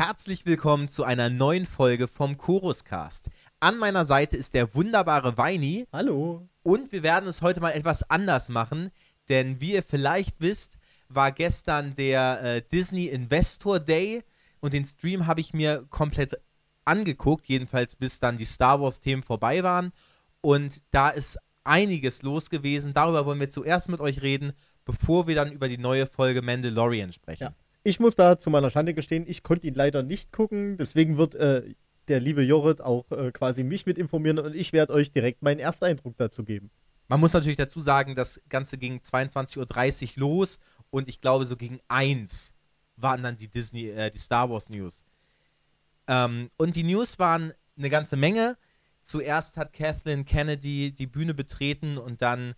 herzlich willkommen zu einer neuen Folge vom Choruscast. An meiner Seite ist der wunderbare Weini. Hallo. Und wir werden es heute mal etwas anders machen, denn wie ihr vielleicht wisst, war gestern der äh, Disney Investor Day und den Stream habe ich mir komplett angeguckt, jedenfalls bis dann die Star Wars-Themen vorbei waren. Und da ist einiges los gewesen. Darüber wollen wir zuerst mit euch reden, bevor wir dann über die neue Folge Mandalorian sprechen. Ja. Ich muss da zu meiner Schande gestehen, ich konnte ihn leider nicht gucken. Deswegen wird äh, der liebe Jorrit auch äh, quasi mich mit informieren und ich werde euch direkt meinen Ersteindruck dazu geben. Man muss natürlich dazu sagen, das Ganze ging 22.30 Uhr los und ich glaube, so gegen 1 waren dann die Disney, äh, die Star Wars News. Ähm, und die News waren eine ganze Menge. Zuerst hat Kathleen Kennedy die Bühne betreten und dann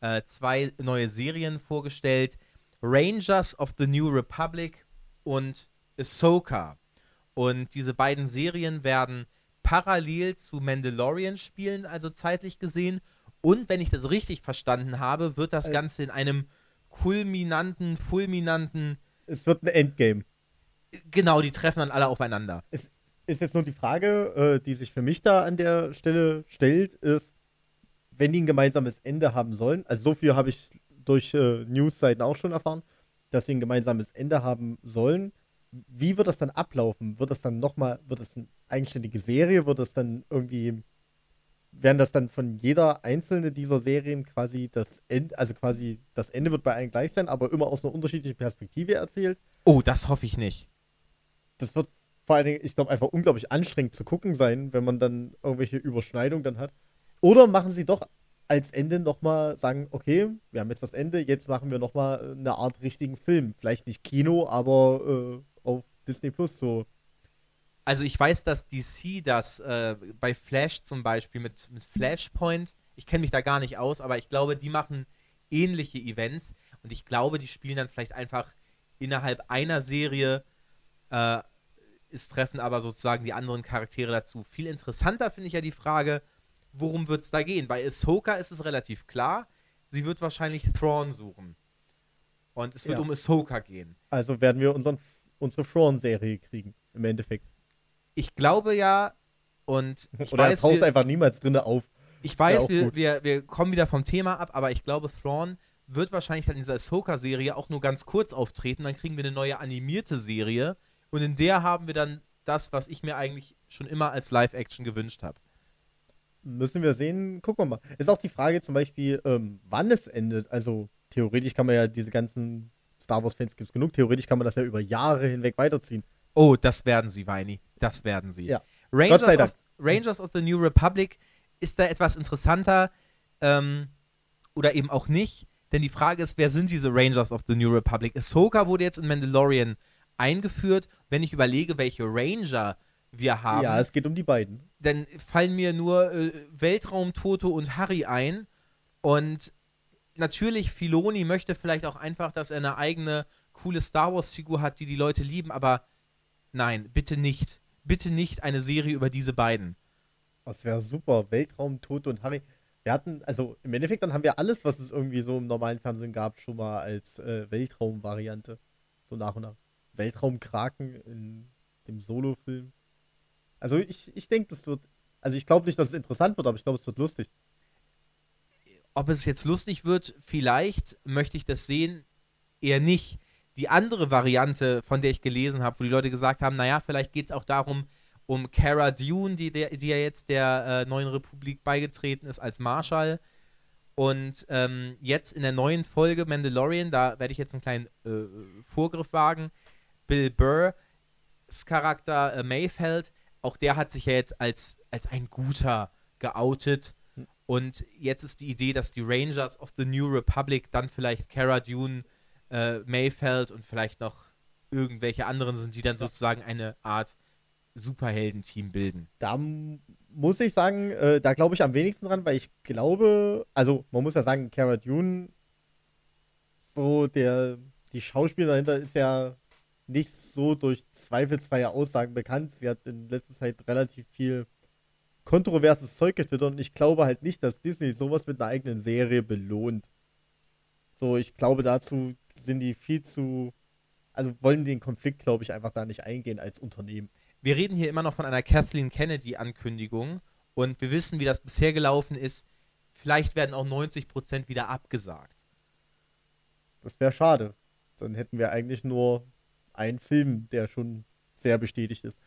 äh, zwei neue Serien vorgestellt. Rangers of the New Republic und Ahsoka. Und diese beiden Serien werden parallel zu Mandalorian spielen, also zeitlich gesehen. Und wenn ich das richtig verstanden habe, wird das äh, Ganze in einem kulminanten, fulminanten. Es wird ein Endgame. Genau, die treffen dann alle aufeinander. Es ist jetzt nur die Frage, äh, die sich für mich da an der Stelle stellt, ist, wenn die ein gemeinsames Ende haben sollen, also so viel habe ich durch äh, News-Seiten auch schon erfahren, dass sie ein gemeinsames Ende haben sollen. Wie wird das dann ablaufen? Wird das dann nochmal, wird das eine eigenständige Serie? Wird das dann irgendwie, werden das dann von jeder einzelne dieser Serien quasi das Ende, also quasi das Ende wird bei allen gleich sein, aber immer aus einer unterschiedlichen Perspektive erzählt? Oh, das hoffe ich nicht. Das wird vor allen Dingen, ich glaube, einfach unglaublich anstrengend zu gucken sein, wenn man dann irgendwelche Überschneidungen dann hat. Oder machen sie doch als Ende nochmal sagen, okay, wir haben jetzt das Ende, jetzt machen wir nochmal eine Art richtigen Film. Vielleicht nicht Kino, aber äh, auf Disney Plus so. Also ich weiß, dass DC das äh, bei Flash zum Beispiel mit, mit Flashpoint, ich kenne mich da gar nicht aus, aber ich glaube, die machen ähnliche Events und ich glaube, die spielen dann vielleicht einfach innerhalb einer Serie, äh, es treffen aber sozusagen die anderen Charaktere dazu. Viel interessanter finde ich ja die Frage, worum wird es da gehen? Bei Ahsoka ist es relativ klar. Sie wird wahrscheinlich Thrawn suchen. Und es wird ja. um Ahsoka gehen. Also werden wir unseren, unsere Thrawn-Serie kriegen, im Endeffekt. Ich glaube ja, und ich Oder weiß, er taucht wir, einfach niemals drin auf. Ich weiß, wir, wir, wir, kommen wieder vom Thema ab, aber ich glaube, Thrawn wird wahrscheinlich dann in dieser Ahsoka-Serie auch nur ganz kurz auftreten. Dann kriegen wir eine neue animierte Serie. Und in der haben wir dann das, was ich mir eigentlich schon immer als Live-Action gewünscht habe müssen wir sehen. Gucken wir mal. Ist auch die Frage zum Beispiel, ähm, wann es endet. Also theoretisch kann man ja diese ganzen Star Wars-Fans gibt es genug. Theoretisch kann man das ja über Jahre hinweg weiterziehen. Oh, das werden sie, Weini. Das werden sie. Ja. Rangers, of, Rangers of the New Republic ist da etwas interessanter ähm, oder eben auch nicht. Denn die Frage ist, wer sind diese Rangers of the New Republic? Ahsoka wurde jetzt in Mandalorian eingeführt. Wenn ich überlege, welche Ranger wir haben. Ja, es geht um die beiden. Dann fallen mir nur äh, Weltraum, Toto und Harry ein. Und natürlich, Filoni möchte vielleicht auch einfach, dass er eine eigene coole Star Wars-Figur hat, die die Leute lieben, aber nein, bitte nicht. Bitte nicht eine Serie über diese beiden. Das wäre super. Weltraum, Toto und Harry. Wir hatten, also im Endeffekt, dann haben wir alles, was es irgendwie so im normalen Fernsehen gab, schon mal als äh, Weltraum-Variante. So nach und nach. Weltraumkraken in dem Solo-Film. Also ich, ich denke, das wird. Also ich glaube nicht, dass es interessant wird, aber ich glaube, es wird lustig. Ob es jetzt lustig wird, vielleicht möchte ich das sehen, eher nicht. Die andere Variante, von der ich gelesen habe, wo die Leute gesagt haben, naja, vielleicht geht es auch darum, um Cara Dune, die, der, die ja jetzt der äh, neuen Republik beigetreten ist als Marshall. Und ähm, jetzt in der neuen Folge Mandalorian, da werde ich jetzt einen kleinen äh, Vorgriff wagen. Bill Burrs Charakter äh, Mayfeld auch der hat sich ja jetzt als, als ein guter geoutet. Und jetzt ist die Idee, dass die Rangers of the New Republic dann vielleicht Cara Dune, äh, Mayfeld und vielleicht noch irgendwelche anderen sind, die dann sozusagen eine Art Superheldenteam bilden. Da muss ich sagen, äh, da glaube ich am wenigsten dran, weil ich glaube, also man muss ja sagen, Cara Dune, so der, die Schauspieler dahinter ist ja nicht so durch zweifelsfreie Aussagen bekannt. Sie hat in letzter Zeit relativ viel kontroverses Zeug getwittert und ich glaube halt nicht, dass Disney sowas mit einer eigenen Serie belohnt. So, ich glaube, dazu sind die viel zu. also wollen den Konflikt, glaube ich, einfach da nicht eingehen als Unternehmen. Wir reden hier immer noch von einer Kathleen Kennedy-Ankündigung und wir wissen, wie das bisher gelaufen ist. Vielleicht werden auch 90% wieder abgesagt. Das wäre schade. Dann hätten wir eigentlich nur einen Film, der schon sehr bestätigt ist.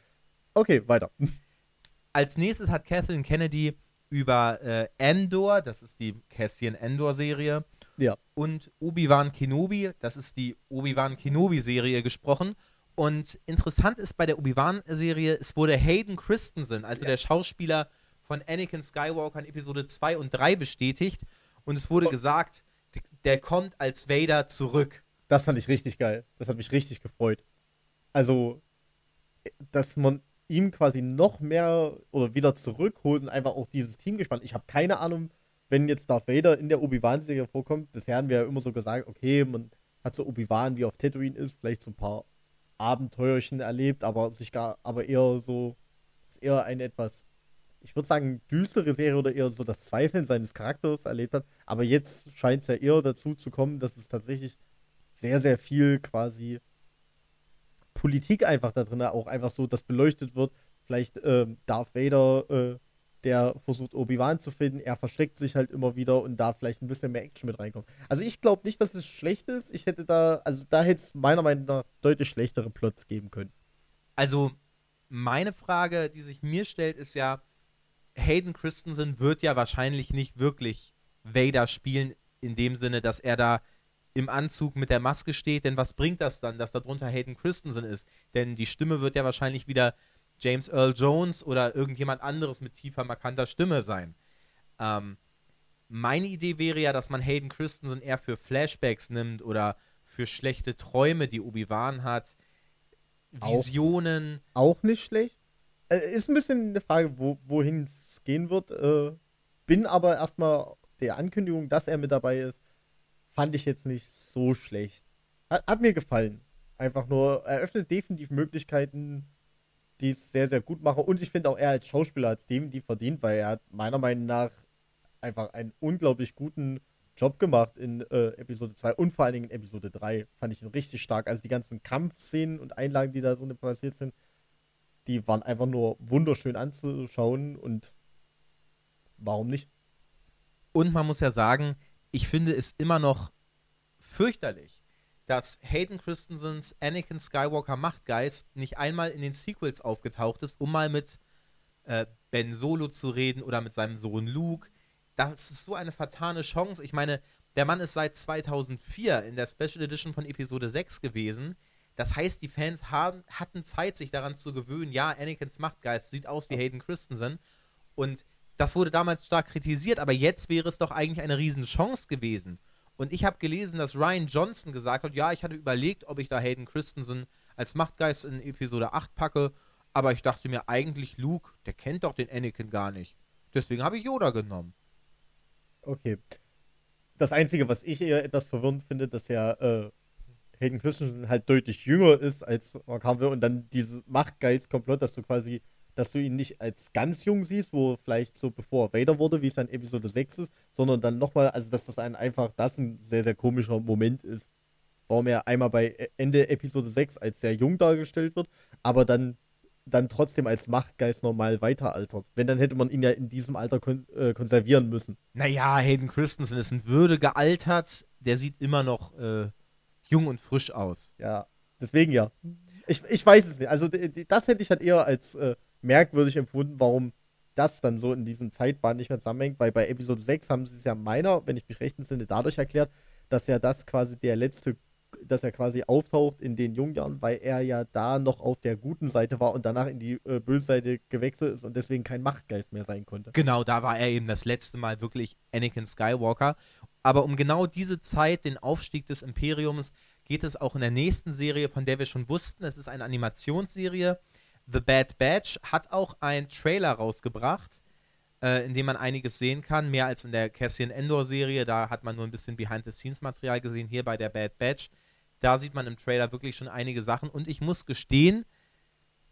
Okay, weiter. Als nächstes hat Kathleen Kennedy über äh, Endor, das ist die Cassian Endor-Serie, Ja. und Obi-Wan Kenobi, das ist die Obi-Wan Kenobi-Serie, gesprochen. Und interessant ist bei der Obi-Wan-Serie, es wurde Hayden Christensen, also der Schauspieler von Anakin Skywalker in Episode 2 und 3 bestätigt. Und es wurde Oh. gesagt, der kommt als Vader zurück. Das fand ich richtig geil. Das hat mich richtig gefreut. Also, dass man ihm quasi noch mehr oder wieder zurückholt und einfach auch dieses Team gespannt. Ich habe keine Ahnung, wenn jetzt Darth Vader in der Obi-Wan-Serie vorkommt. Bisher haben wir ja immer so gesagt, okay, man hat so Obi-Wan, wie auf Tatooine ist, vielleicht so ein paar Abenteuerchen erlebt, aber sich gar, aber eher so, ist eher eine etwas, ich würde sagen, düstere Serie oder eher so das Zweifeln seines Charakters erlebt hat. Aber jetzt scheint es ja eher dazu zu kommen, dass es tatsächlich sehr, sehr viel quasi Politik einfach da drin, auch einfach so, dass beleuchtet wird. Vielleicht ähm, Darth Vader, äh, der versucht Obi-Wan zu finden, er versteckt sich halt immer wieder und da vielleicht ein bisschen mehr Action mit reinkommt. Also ich glaube nicht, dass es schlecht ist. Ich hätte da, also da hätte es meiner Meinung nach deutlich schlechtere Plots geben können. Also, meine Frage, die sich mir stellt, ist ja, Hayden Christensen wird ja wahrscheinlich nicht wirklich Vader spielen, in dem Sinne, dass er da im Anzug mit der Maske steht, denn was bringt das dann, dass da drunter Hayden Christensen ist? Denn die Stimme wird ja wahrscheinlich wieder James Earl Jones oder irgendjemand anderes mit tiefer, markanter Stimme sein. Ähm, meine Idee wäre ja, dass man Hayden Christensen eher für Flashbacks nimmt oder für schlechte Träume, die Obi-Wan hat, Auch. Visionen. Auch nicht schlecht. Äh, ist ein bisschen eine Frage, wo, wohin es gehen wird. Äh, bin aber erstmal der Ankündigung, dass er mit dabei ist, fand ich jetzt nicht so schlecht. Hat, hat mir gefallen. Einfach nur eröffnet definitiv Möglichkeiten, die es sehr, sehr gut machen. Und ich finde auch er als Schauspieler hat es definitiv verdient, weil er hat meiner Meinung nach einfach einen unglaublich guten Job gemacht in äh, Episode 2 und vor allen Dingen in Episode 3. Fand ich ihn richtig stark. Also die ganzen Kampfszenen und Einlagen, die da drin passiert sind, die waren einfach nur wunderschön anzuschauen und warum nicht? Und man muss ja sagen, ich finde es immer noch fürchterlich, dass Hayden Christensens Anakin Skywalker Machtgeist nicht einmal in den Sequels aufgetaucht ist, um mal mit äh, Ben Solo zu reden oder mit seinem Sohn Luke. Das ist so eine vertane Chance. Ich meine, der Mann ist seit 2004 in der Special Edition von Episode 6 gewesen. Das heißt, die Fans haben, hatten Zeit, sich daran zu gewöhnen, ja, Anakins Machtgeist sieht aus wie Hayden Christensen. Und das wurde damals stark kritisiert, aber jetzt wäre es doch eigentlich eine Riesenchance gewesen. Und ich habe gelesen, dass Ryan Johnson gesagt hat, ja, ich hatte überlegt, ob ich da Hayden Christensen als Machtgeist in Episode 8 packe, aber ich dachte mir eigentlich, Luke, der kennt doch den Anakin gar nicht. Deswegen habe ich Yoda genommen. Okay. Das Einzige, was ich eher etwas verwirrend finde, dass ja äh, Hayden Christensen halt deutlich jünger ist als Mark Hamill und dann dieses Machtgeist-Komplott, dass du quasi, dass du ihn nicht als ganz jung siehst, wo vielleicht so bevor er Vader wurde, wie es dann Episode 6 ist, sondern dann nochmal, also dass das ein einfach das ein sehr, sehr komischer Moment ist. Warum er einmal bei Ende Episode 6 als sehr jung dargestellt wird, aber dann dann trotzdem als Machtgeist normal weiteraltert. Wenn, dann hätte man ihn ja in diesem Alter kon äh, konservieren müssen. Naja, Hayden Christensen ist in Würde gealtert. Der sieht immer noch äh, jung und frisch aus. Ja, deswegen ja. Ich, ich weiß es nicht. Also das hätte ich halt eher als äh, merkwürdig empfunden, warum das dann so in diesen Zeitbahnen nicht mehr zusammenhängt, weil bei Episode 6 haben sie es ja meiner, wenn ich mich recht entsinne, dadurch erklärt, dass ja das quasi der letzte, dass er quasi auftaucht in den Jungjahren, weil er ja da noch auf der guten Seite war und danach in die äh, böse Seite gewechselt ist und deswegen kein Machtgeist mehr sein konnte. Genau, da war er eben das letzte Mal wirklich Anakin Skywalker. Aber um genau diese Zeit, den Aufstieg des Imperiums, geht es auch in der nächsten Serie, von der wir schon wussten. Es ist eine Animationsserie. The Bad Batch hat auch einen Trailer rausgebracht, äh, in dem man einiges sehen kann. Mehr als in der Cassian Endor-Serie. Da hat man nur ein bisschen Behind-the-Scenes-Material gesehen. Hier bei der Bad Batch. Da sieht man im Trailer wirklich schon einige Sachen. Und ich muss gestehen,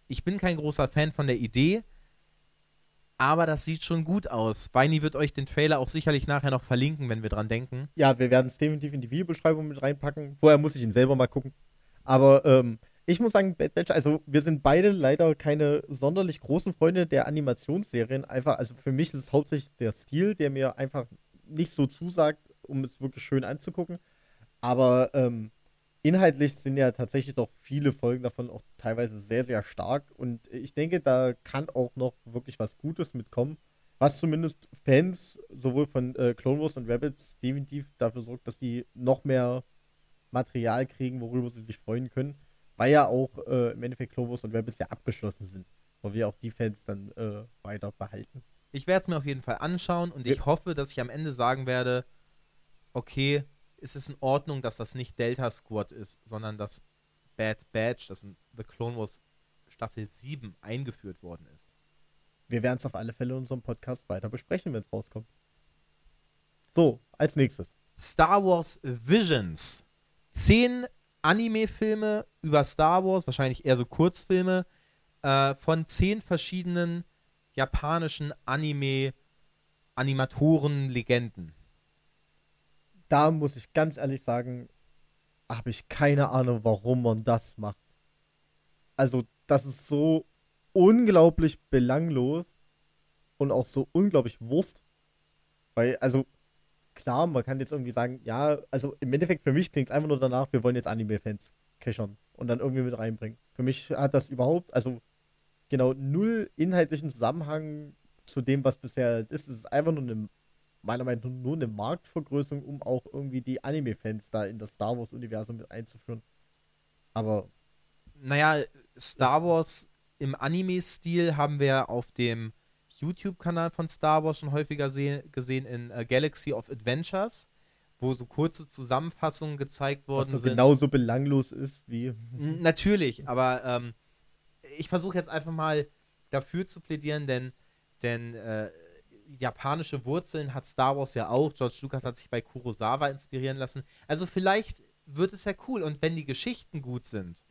ich bin kein großer Fan von der Idee. Aber das sieht schon gut aus. Beini wird euch den Trailer auch sicherlich nachher noch verlinken, wenn wir dran denken. Ja, wir werden es definitiv in die Videobeschreibung mit reinpacken. Vorher muss ich ihn selber mal gucken. Aber ähm, ich muss sagen, Bad Batch, also wir sind beide leider keine sonderlich großen Freunde der Animationsserien. Einfach, also für mich ist es hauptsächlich der Stil, der mir einfach nicht so zusagt, um es wirklich schön anzugucken. Aber ähm, inhaltlich sind ja tatsächlich doch viele Folgen davon auch teilweise sehr, sehr stark. Und ich denke, da kann auch noch wirklich was Gutes mitkommen. Was zumindest Fans sowohl von äh, Clone Wars und Rabbits definitiv dafür sorgt, dass die noch mehr Material kriegen, worüber sie sich freuen können weil ja auch äh, im Endeffekt Clovers und Rebels ja abgeschlossen sind. Wo wir auch die Fans dann äh, weiter behalten. Ich werde es mir auf jeden Fall anschauen und ich hoffe, dass ich am Ende sagen werde, okay, ist es in Ordnung, dass das nicht Delta Squad ist, sondern dass Bad Badge, das in The Clone Wars Staffel 7 eingeführt worden ist. Wir werden es auf alle Fälle in unserem Podcast weiter besprechen, wenn es rauskommt. So, als nächstes. Star Wars Visions. Zehn Anime-Filme über Star Wars, wahrscheinlich eher so Kurzfilme, äh, von zehn verschiedenen japanischen Anime-Animatoren-Legenden. Da muss ich ganz ehrlich sagen, habe ich keine Ahnung, warum man das macht. Also, das ist so unglaublich belanglos und auch so unglaublich Wurst. Weil, also, klar, man kann jetzt irgendwie sagen, ja, also im Endeffekt für mich klingt es einfach nur danach, wir wollen jetzt Anime-Fans keschern und dann irgendwie mit reinbringen. Für mich hat das überhaupt, also genau null inhaltlichen Zusammenhang zu dem, was bisher ist. Es ist einfach nur eine, meiner Meinung nach, nur eine Marktvergrößerung, um auch irgendwie die Anime-Fans da in das Star Wars-Universum mit einzuführen. Aber. Naja, Star Wars im Anime-Stil haben wir auf dem YouTube-Kanal von Star Wars schon häufiger gesehen in uh, Galaxy of Adventures, wo so kurze Zusammenfassungen gezeigt worden Was sind. genauso belanglos ist wie. Natürlich, aber ähm, ich versuche jetzt einfach mal dafür zu plädieren, denn, denn äh, japanische Wurzeln hat Star Wars ja auch. George Lucas hat sich bei Kurosawa inspirieren lassen. Also vielleicht wird es ja cool und wenn die Geschichten gut sind,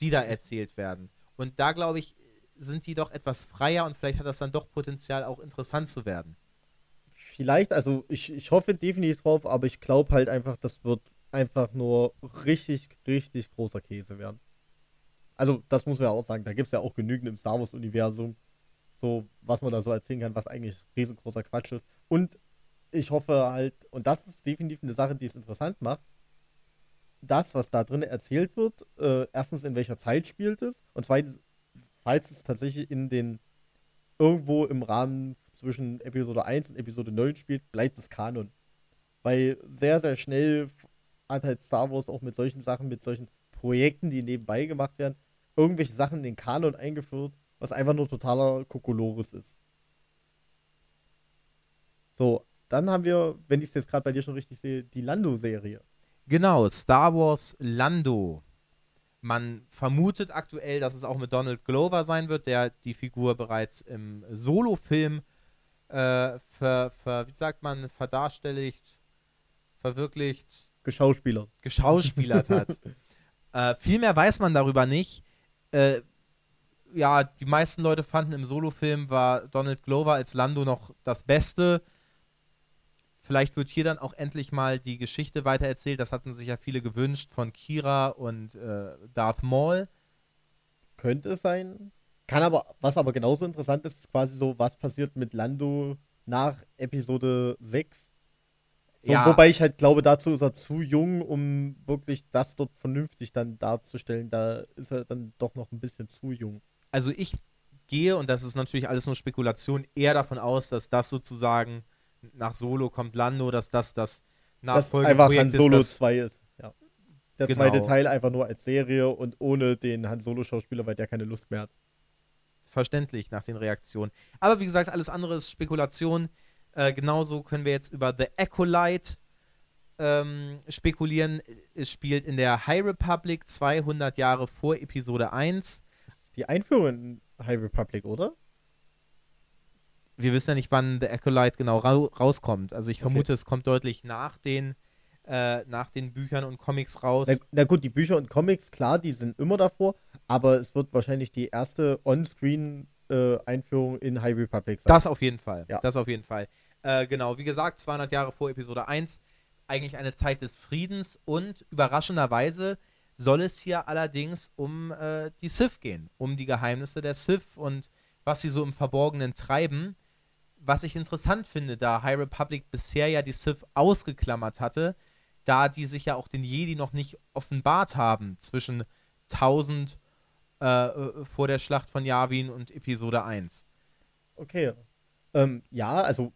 die da erzählt werden. Und da glaube ich, sind die doch etwas freier und vielleicht hat das dann doch Potenzial, auch interessant zu werden. Vielleicht, also ich, ich hoffe definitiv drauf, aber ich glaube halt einfach, das wird einfach nur richtig, richtig großer Käse werden. Also, das muss man ja auch sagen, da gibt es ja auch genügend im Star Wars-Universum, so was man da so erzählen kann, was eigentlich riesengroßer Quatsch ist. Und ich hoffe halt, und das ist definitiv eine Sache, die es interessant macht, das, was da drin erzählt wird, äh, erstens in welcher Zeit spielt es und zweitens, falls es tatsächlich in den irgendwo im Rahmen zwischen Episode 1 und Episode 9 spielt, bleibt es Kanon. Weil sehr, sehr schnell hat halt Star Wars auch mit solchen Sachen, mit solchen Projekten, die nebenbei gemacht werden, irgendwelche Sachen in den Kanon eingeführt, was einfach nur totaler Kokolores ist. So, dann haben wir, wenn ich es jetzt gerade bei dir schon richtig sehe, die Lando-Serie. Genau, Star Wars Lando. Man vermutet aktuell, dass es auch mit Donald Glover sein wird, der die Figur bereits im Solo-Film äh, ver, ver, wie sagt man, verdarstelligt, verwirklicht. Geschauspielert. Geschauspielert hat. äh, viel mehr weiß man darüber nicht. Äh, ja, die meisten Leute fanden im Solo-Film war Donald Glover als Lando noch das Beste. Vielleicht wird hier dann auch endlich mal die Geschichte weitererzählt. Das hatten sich ja viele gewünscht von Kira und äh, Darth Maul. Könnte es sein. Kann aber, was aber genauso interessant ist, ist quasi so, was passiert mit Lando nach Episode 6. So, ja. Wobei ich halt glaube, dazu ist er zu jung, um wirklich das dort vernünftig dann darzustellen. Da ist er dann doch noch ein bisschen zu jung. Also ich gehe, und das ist natürlich alles nur Spekulation, eher davon aus, dass das sozusagen nach Solo kommt Lando, dass das das einfach Han Solo ist, 2 ist. Ja. Der genau. zweite Teil einfach nur als Serie und ohne den Han Solo-Schauspieler, weil der keine Lust mehr hat. Verständlich nach den Reaktionen. Aber wie gesagt, alles andere ist Spekulation. Äh, genauso können wir jetzt über The Acolyte ähm, spekulieren. Es spielt in der High Republic 200 Jahre vor Episode 1. Die Einführung in High Republic, oder? wir wissen ja nicht, wann The Acolyte genau ra rauskommt. Also ich vermute, okay. es kommt deutlich nach den, äh, nach den Büchern und Comics raus. Na, na, gut, die Bücher und Comics, klar, die sind immer davor, aber es wird wahrscheinlich die erste On-Screen-Einführung äh, in High Republic sein. Das auf jeden Fall. Ja. Das auf jeden Fall. Äh, genau, wie gesagt, 200 Jahre vor Episode 1. Eigentlich eine Zeit des Friedens und überraschenderweise soll es hier allerdings um äh, die Sith gehen, um die Geheimnisse der Sith und was sie so im Verborgenen treiben. Was ich interessant finde, da High Republic bisher ja die Sith ausgeklammert hatte, da die sich ja auch den Jedi noch nicht offenbart haben zwischen 1000 äh, äh, vor der Schlacht von Yavin und Episode 1. Okay. Ähm, ja, also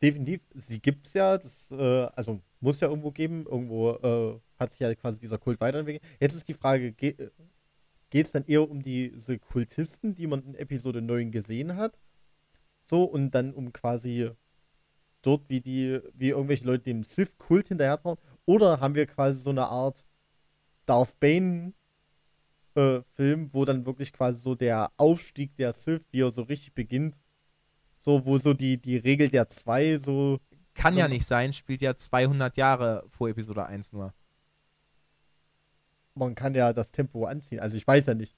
definitiv, sie gibt es ja, das, äh, also muss ja irgendwo geben, irgendwo äh, hat sich ja quasi dieser Kult weiterentwickelt. Jetzt ist die Frage, ge geht es dann eher um diese Kultisten, die man in Episode 9 gesehen hat? So, und dann um quasi dort, wie die, wie irgendwelche Leute dem Sith-Kult hinterhertrauen? Oder haben wir quasi so eine Art Darth Bane äh, Film, wo dann wirklich quasi so der Aufstieg der Sith, wie er so richtig beginnt, so, wo so die, die Regel der zwei so. Kann ja nicht sein, spielt ja 200 Jahre vor Episode 1 nur. Man kann ja das Tempo anziehen, also ich weiß ja nicht.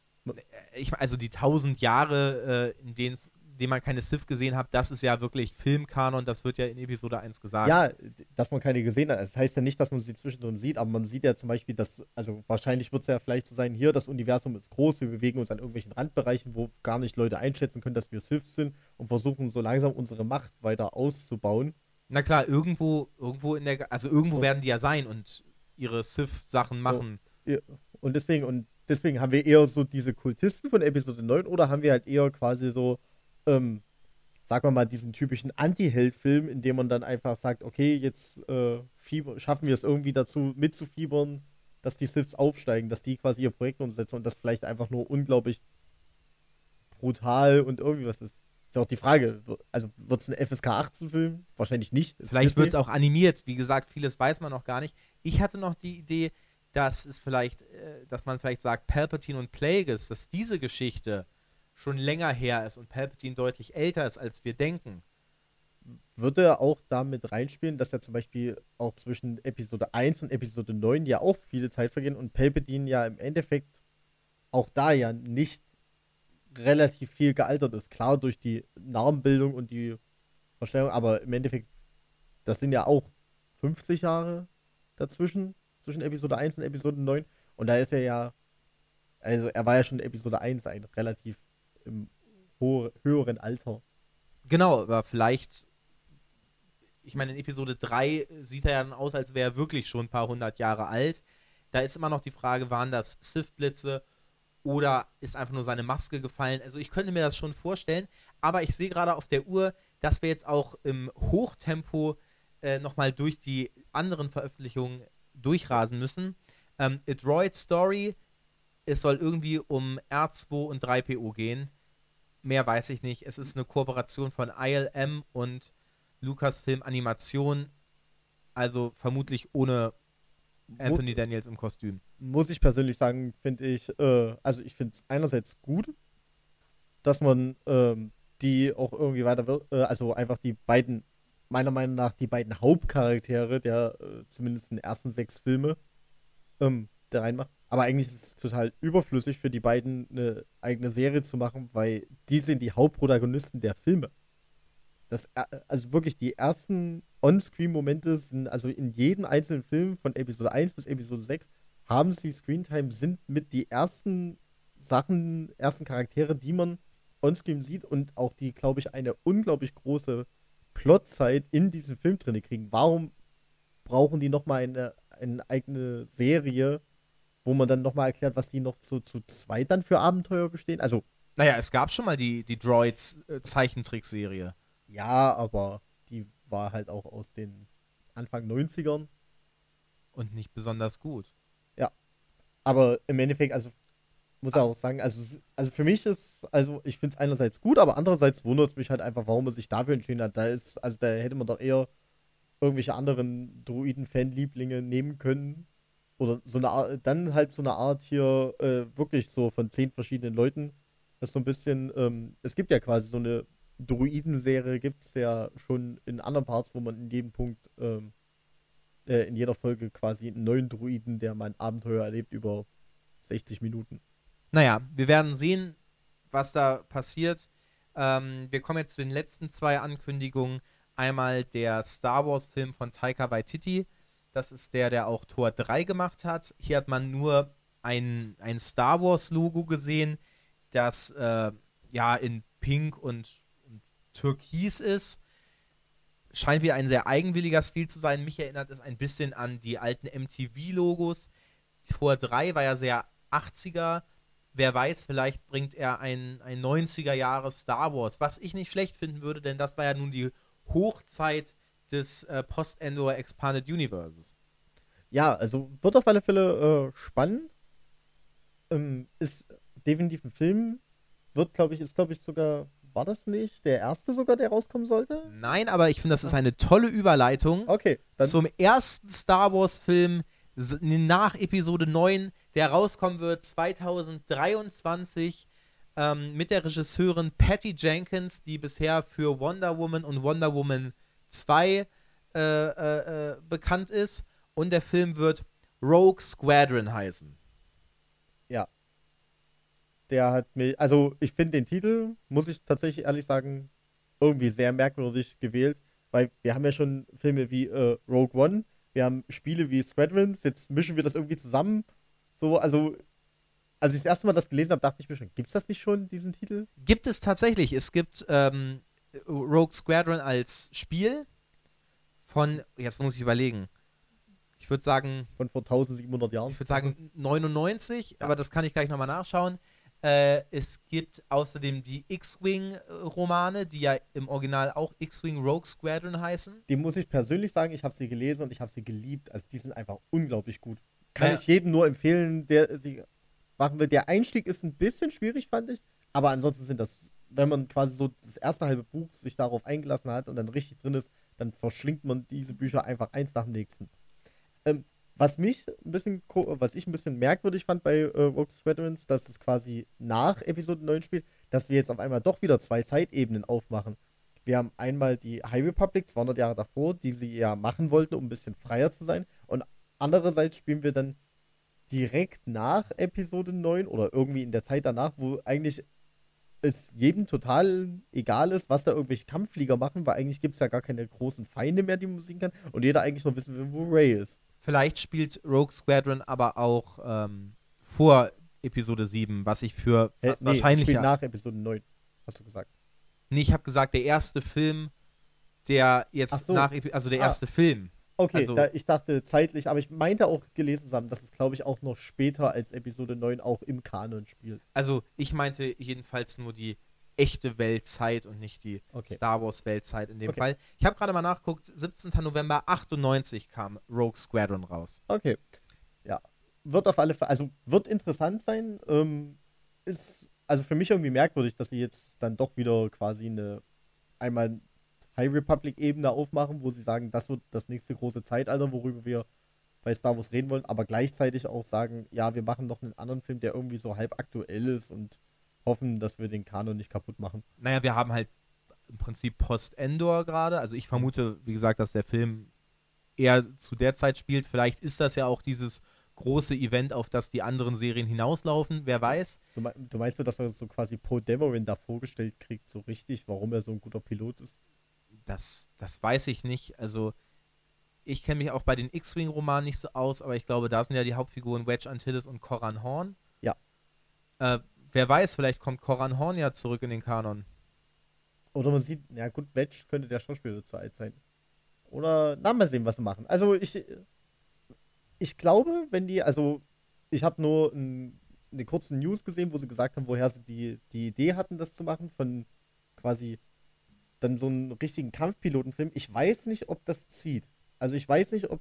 Ich, also die 1000 Jahre, äh, in denen dem man keine Sith gesehen hat, das ist ja wirklich Filmkanon, das wird ja in Episode 1 gesagt. Ja, dass man keine gesehen hat. Das heißt ja nicht, dass man sie zwischendrin sieht, aber man sieht ja zum Beispiel, dass, also wahrscheinlich wird es ja vielleicht so sein, hier, das Universum ist groß, wir bewegen uns an irgendwelchen Randbereichen, wo gar nicht Leute einschätzen können, dass wir Sith sind und versuchen so langsam unsere Macht weiter auszubauen. Na klar, irgendwo, irgendwo in der, also irgendwo so. werden die ja sein und ihre Sith-Sachen machen. So, und deswegen, und deswegen haben wir eher so diese Kultisten von Episode 9 oder haben wir halt eher quasi so ähm, sagen wir mal, diesen typischen Anti-Held-Film, in dem man dann einfach sagt, okay, jetzt äh, schaffen wir es irgendwie dazu, mitzufiebern, dass die Siths aufsteigen, dass die quasi ihr Projekt umsetzen und das vielleicht einfach nur unglaublich brutal und irgendwie was ist. Ist ja auch die Frage, also wird es ein FSK 18-Film? Wahrscheinlich nicht. Vielleicht wird es auch animiert. Wie gesagt, vieles weiß man noch gar nicht. Ich hatte noch die Idee, dass es vielleicht, äh, dass man vielleicht sagt, Palpatine und Plagueis, dass diese Geschichte schon länger her ist und Palpatine deutlich älter ist, als wir denken. Würde auch damit reinspielen, dass ja zum Beispiel auch zwischen Episode 1 und Episode 9 ja auch viele Zeit vergehen und Palpatine ja im Endeffekt auch da ja nicht relativ viel gealtert ist. Klar durch die Narbenbildung und die Verstellung, aber im Endeffekt, das sind ja auch 50 Jahre dazwischen, zwischen Episode 1 und Episode 9. Und da ist er ja, also er war ja schon in Episode 1 ein relativ im höheren Alter. Genau, aber vielleicht, ich meine, in Episode 3 sieht er ja dann aus, als wäre er wirklich schon ein paar hundert Jahre alt. Da ist immer noch die Frage, waren das Sith-Blitze oder ist einfach nur seine Maske gefallen? Also ich könnte mir das schon vorstellen, aber ich sehe gerade auf der Uhr, dass wir jetzt auch im Hochtempo äh, nochmal durch die anderen Veröffentlichungen durchrasen müssen. Ähm, A Droid Story es soll irgendwie um R2 und 3PO gehen. Mehr weiß ich nicht. Es ist eine Kooperation von ILM und Lucasfilm Animation. Also vermutlich ohne Anthony Daniels im Kostüm. Muss ich persönlich sagen, finde ich, äh, also ich finde es einerseits gut, dass man ähm, die auch irgendwie weiter, äh, also einfach die beiden, meiner Meinung nach, die beiden Hauptcharaktere der äh, zumindest den ersten sechs Filme ähm, da reinmacht. Aber eigentlich ist es total überflüssig für die beiden eine eigene Serie zu machen, weil die sind die Hauptprotagonisten der Filme. Das, äh, also wirklich die ersten On-Screen-Momente sind, also in jedem einzelnen Film von Episode 1 bis Episode 6 haben sie Screentime, sind mit die ersten Sachen, ersten Charaktere, die man on-screen sieht und auch die, glaube ich, eine unglaublich große Plotzeit in diesem Film drin kriegen. Warum brauchen die nochmal eine, eine eigene Serie, wo man dann nochmal erklärt, was die noch zu, zu zweit dann für Abenteuer bestehen. Also. Naja, es gab schon mal die, die Droids-Zeichentrickserie. Äh, ja, aber war halt auch aus den Anfang 90ern. Und nicht besonders gut. Ja. Aber im Endeffekt, also muss ich auch sagen, also, also für mich ist, also ich finde es einerseits gut, aber andererseits wundert es mich halt einfach, warum man sich dafür entschieden hat. Da ist, also da hätte man doch eher irgendwelche anderen Druiden-Fanlieblinge nehmen können, oder so eine Art, dann halt so eine Art hier äh, wirklich so von zehn verschiedenen Leuten. Das so ein bisschen, ähm, es gibt ja quasi so eine Druiden-Serie, gibt es ja schon in anderen Parts, wo man in jedem Punkt, ähm, äh, in jeder Folge quasi einen neuen Druiden, der mein Abenteuer erlebt, über 60 Minuten. Naja, wir werden sehen, was da passiert. Ähm, wir kommen jetzt zu den letzten zwei Ankündigungen. Einmal der Star Wars-Film von Taika Waititi das ist der, der auch Tor 3 gemacht hat. Hier hat man nur ein, ein Star Wars-Logo gesehen, das äh, ja in Pink und, und Türkis ist. Scheint wieder ein sehr eigenwilliger Stil zu sein. Mich erinnert es ein bisschen an die alten MTV-Logos. Tor 3 war ja sehr 80er. Wer weiß, vielleicht bringt er ein, ein 90er Jahre Star Wars, was ich nicht schlecht finden würde, denn das war ja nun die Hochzeit des äh, Post-Endor Expanded Universes. Ja, also wird auf alle Fälle äh, spannend. Ähm, ist definitiv ein Film. Wird, glaube ich, ist, glaube ich, sogar, war das nicht der erste sogar, der rauskommen sollte? Nein, aber ich finde, das ist eine tolle Überleitung Okay, zum ersten Star Wars-Film nach Episode 9, der rauskommen wird 2023 ähm, mit der Regisseurin Patty Jenkins, die bisher für Wonder Woman und Wonder Woman 2 äh, äh, äh, bekannt ist. Und der Film wird Rogue Squadron heißen. Der hat mir, also ich finde den Titel, muss ich tatsächlich ehrlich sagen, irgendwie sehr merkwürdig gewählt, weil wir haben ja schon Filme wie äh, Rogue One, wir haben Spiele wie Squadrons, jetzt mischen wir das irgendwie zusammen. So, also, als ich das erste Mal das gelesen habe, dachte ich mir schon, gibt's das nicht schon, diesen Titel? Gibt es tatsächlich. Es gibt ähm, Rogue Squadron als Spiel von, jetzt muss ich überlegen. Ich würde sagen, Von vor 1700 Jahren. ich würde sagen 99, aber das kann ich gleich nochmal nachschauen. Äh, es gibt außerdem die X-Wing-Romane, die ja im Original auch X-Wing Rogue Squadron heißen. Die muss ich persönlich sagen, ich habe sie gelesen und ich habe sie geliebt. Also die sind einfach unglaublich gut. Kann Naja. ich jedem nur empfehlen, der sie machen will. Der Einstieg ist ein bisschen schwierig, fand ich. Aber ansonsten sind das, wenn man quasi so das erste halbe Buch sich darauf eingelassen hat und dann richtig drin ist, dann verschlingt man diese Bücher einfach eins nach dem nächsten. Ähm, was mich ein bisschen, was ich ein bisschen merkwürdig fand bei äh, Rogue Squadrons, dass es quasi nach Episode 9 spielt, dass wir jetzt auf einmal doch wieder zwei Zeitebenen aufmachen. Wir haben einmal die High Republic 200 Jahre davor, die sie ja machen wollten, um ein bisschen freier zu sein. Und andererseits spielen wir dann direkt nach Episode 9 oder irgendwie in der Zeit danach, wo eigentlich es jedem total egal ist, was da irgendwelche Kampfflieger machen, weil eigentlich gibt es ja gar keine großen Feinde mehr, die man besiegen kann. Und jeder eigentlich nur wissen will, wo Ray ist. Vielleicht spielt Rogue Squadron aber auch ähm, vor Episode 7, was ich für was nee, wahrscheinlich. spielt nach Episode 9, hast du gesagt. Nee, ich habe gesagt, der erste Film, der jetzt so. nach, also der Ah. erste Film. Okay, Also- da, ich dachte zeitlich, aber ich meinte auch gelesen zu haben, dass es, glaube ich, auch noch später als Episode 9 auch im Kanon spielt. Also ich meinte jedenfalls nur die echte Weltzeit und nicht die Okay. Star Wars Weltzeit in dem Okay. Fall. Ich habe gerade mal nachgeguckt, 17. November 98 kam Rogue Squadron raus. Okay. Ja. Wird auf alle Fälle, also wird interessant sein. Ähm, ist also für mich irgendwie merkwürdig, dass sie jetzt dann doch wieder quasi eine einmal High Republic-Ebene aufmachen, wo sie sagen, das wird das nächste große Zeitalter, worüber wir bei Star Wars reden wollen, aber gleichzeitig auch sagen, ja, wir machen noch einen anderen Film, der irgendwie so halb aktuell ist und hoffen, dass wir den Kanon nicht kaputt machen. Naja, wir haben halt im Prinzip Post-Endor gerade. Also ich vermute, wie gesagt, dass der Film eher zu der Zeit spielt. Vielleicht ist das ja auch dieses große Event, auf das die anderen Serien hinauslaufen. Wer weiß. Du, mei- du meinst du, dass er so quasi Poe Dameron da vorgestellt kriegt, so richtig, warum er so ein guter Pilot ist? Das, das weiß ich nicht. Also ich kenne mich auch bei den X-Wing-Romanen nicht so aus, aber ich glaube, da sind ja die Hauptfiguren Wedge Antilles und Coran Horn. Ja. Äh, wer weiß, vielleicht kommt Coran Horn ja zurück in den Kanon. Oder man sieht, ja gut, Wedge könnte der Schauspieler zu alt sein. Oder, na, mal sehen, was sie machen. Also ich, ich glaube, wenn die, also ich habe nur ein, eine kurze News gesehen, wo sie gesagt haben, woher sie die, die Idee hatten, das zu machen, von quasi dann so einen richtigen Kampfpilotenfilm. Ich weiß nicht, ob das zieht. Also ich weiß nicht, ob,